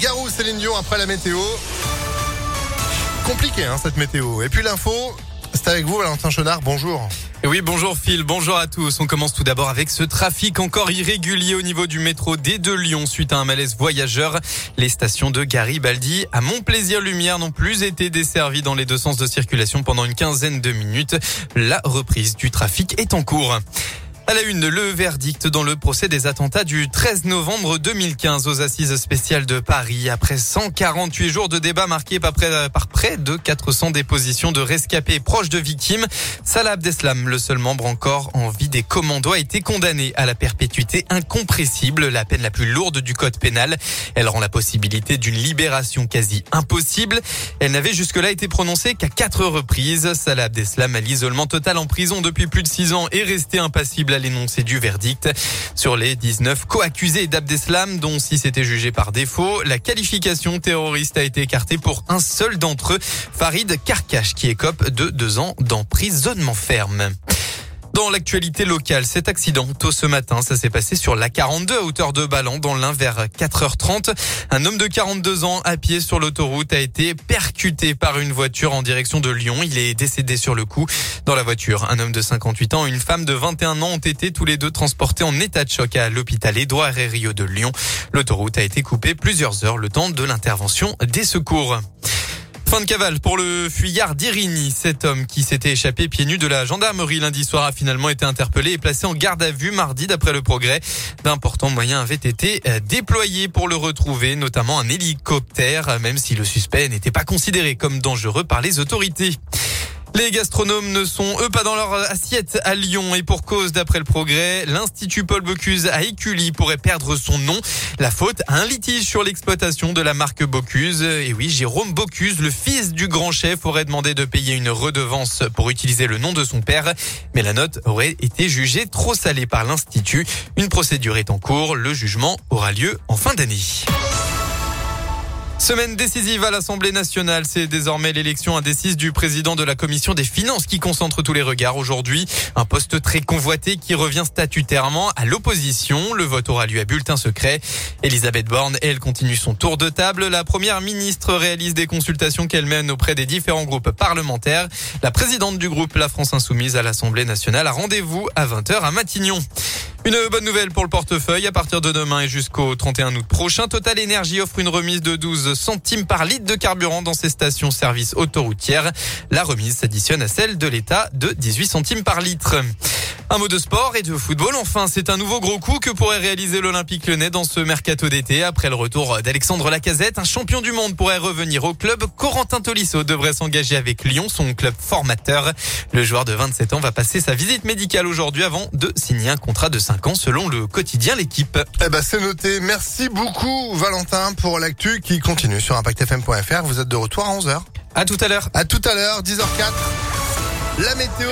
Garou, Céline Dion après la météo. Compliqué hein, cette météo. Et puis l'info, c'est avec vous Valentin Chenard, bonjour. Et oui, bonjour Phil, bonjour à tous. On commence tout d'abord avec ce trafic encore irrégulier au niveau du métro D de Lyon suite à un malaise voyageur. Les stations de Garibaldi à Montplaisir Lumière n'ont plus été desservies dans les deux sens de circulation pendant une quinzaine de minutes. La reprise du trafic est en cours. À la une, le verdict dans le procès des attentats du 13 novembre 2015 aux assises spéciales de Paris. Après 148 jours de débat marqués par près, de 400 dépositions de rescapés proches de victimes, Salah Abdeslam, le seul membre encore en vie des commandos, a été condamné à la perpétuité incompressible, la peine la plus lourde du code pénal. Elle rend la possibilité d'une libération quasi impossible. Elle n'avait jusque-là été prononcée qu'à quatre reprises. Salah Abdeslam, à l'isolement total en prison depuis plus de six ans, est resté impassible à l'énoncé du verdict. Sur les 19 co-accusés d'Abdeslam, dont si c'était jugé par défaut, la qualification terroriste a été écartée pour un seul d'entre eux, Farid Karkash, qui écope de deux ans d'emprisonnement ferme. Dans l'actualité locale, cet accident tôt ce matin, ça s'est passé sur la 42 à hauteur de Ballon dans l'un vers 4h30. Un homme de 42 ans à pied sur l'autoroute a été percuté par une voiture en direction de Lyon. Il est décédé sur le coup. Dans la voiture, un homme de 58 ans et une femme de 21 ans ont été tous les deux transportés en état de choc à l'hôpital Édouard Rio de Lyon. L'autoroute a été coupée plusieurs heures le temps de l'intervention des secours. Fin de cavale pour le fuyard d'Irini. Cet homme qui s'était échappé pieds nus de la gendarmerie lundi soir a finalement été interpellé et placé en garde à vue mardi d'après le progrès. D'importants moyens avaient été euh, déployés pour le retrouver, notamment un hélicoptère, même si le suspect n'était pas considéré comme dangereux par les autorités. Les gastronomes ne sont eux pas dans leur assiette à Lyon et pour cause d'après le progrès, l'Institut Paul Bocuse à Écully pourrait perdre son nom. La faute à un litige sur l'exploitation de la marque Bocuse. Et oui, Jérôme Bocuse, le fils du grand chef, aurait demandé de payer une redevance pour utiliser le nom de son père. Mais la note aurait été jugée trop salée par l'Institut. Une procédure est en cours. Le jugement aura lieu en fin d'année. Semaine décisive à l'Assemblée nationale, c'est désormais l'élection indécise du président de la commission des finances qui concentre tous les regards aujourd'hui. Un poste très convoité qui revient statutairement à l'opposition. Le vote aura lieu à bulletin secret. Elisabeth Borne, elle, continue son tour de table. La première ministre réalise des consultations qu'elle mène auprès des différents groupes parlementaires. La présidente du groupe La France Insoumise à l'Assemblée nationale a rendez-vous à 20h à Matignon. Une bonne nouvelle pour le portefeuille. À partir de demain et jusqu'au 31 août prochain, Total Energy offre une remise de 12 centimes par litre de carburant dans ses stations service autoroutières. La remise s'additionne à celle de l'État de 18 centimes par litre. Un mot de sport et de football. Enfin, c'est un nouveau gros coup que pourrait réaliser l'Olympique Lyonnais dans ce mercato d'été. Après le retour d'Alexandre Lacazette, un champion du monde pourrait revenir au club. Corentin Tolisso devrait s'engager avec Lyon, son club formateur. Le joueur de 27 ans va passer sa visite médicale aujourd'hui avant de signer un contrat de 5 ans selon le quotidien L'équipe. Eh ben, c'est noté. Merci beaucoup, Valentin, pour l'actu qui continue sur ImpactFM.fr. Vous êtes de retour à 11h. À tout à l'heure. À tout à l'heure, 10h04. La météo.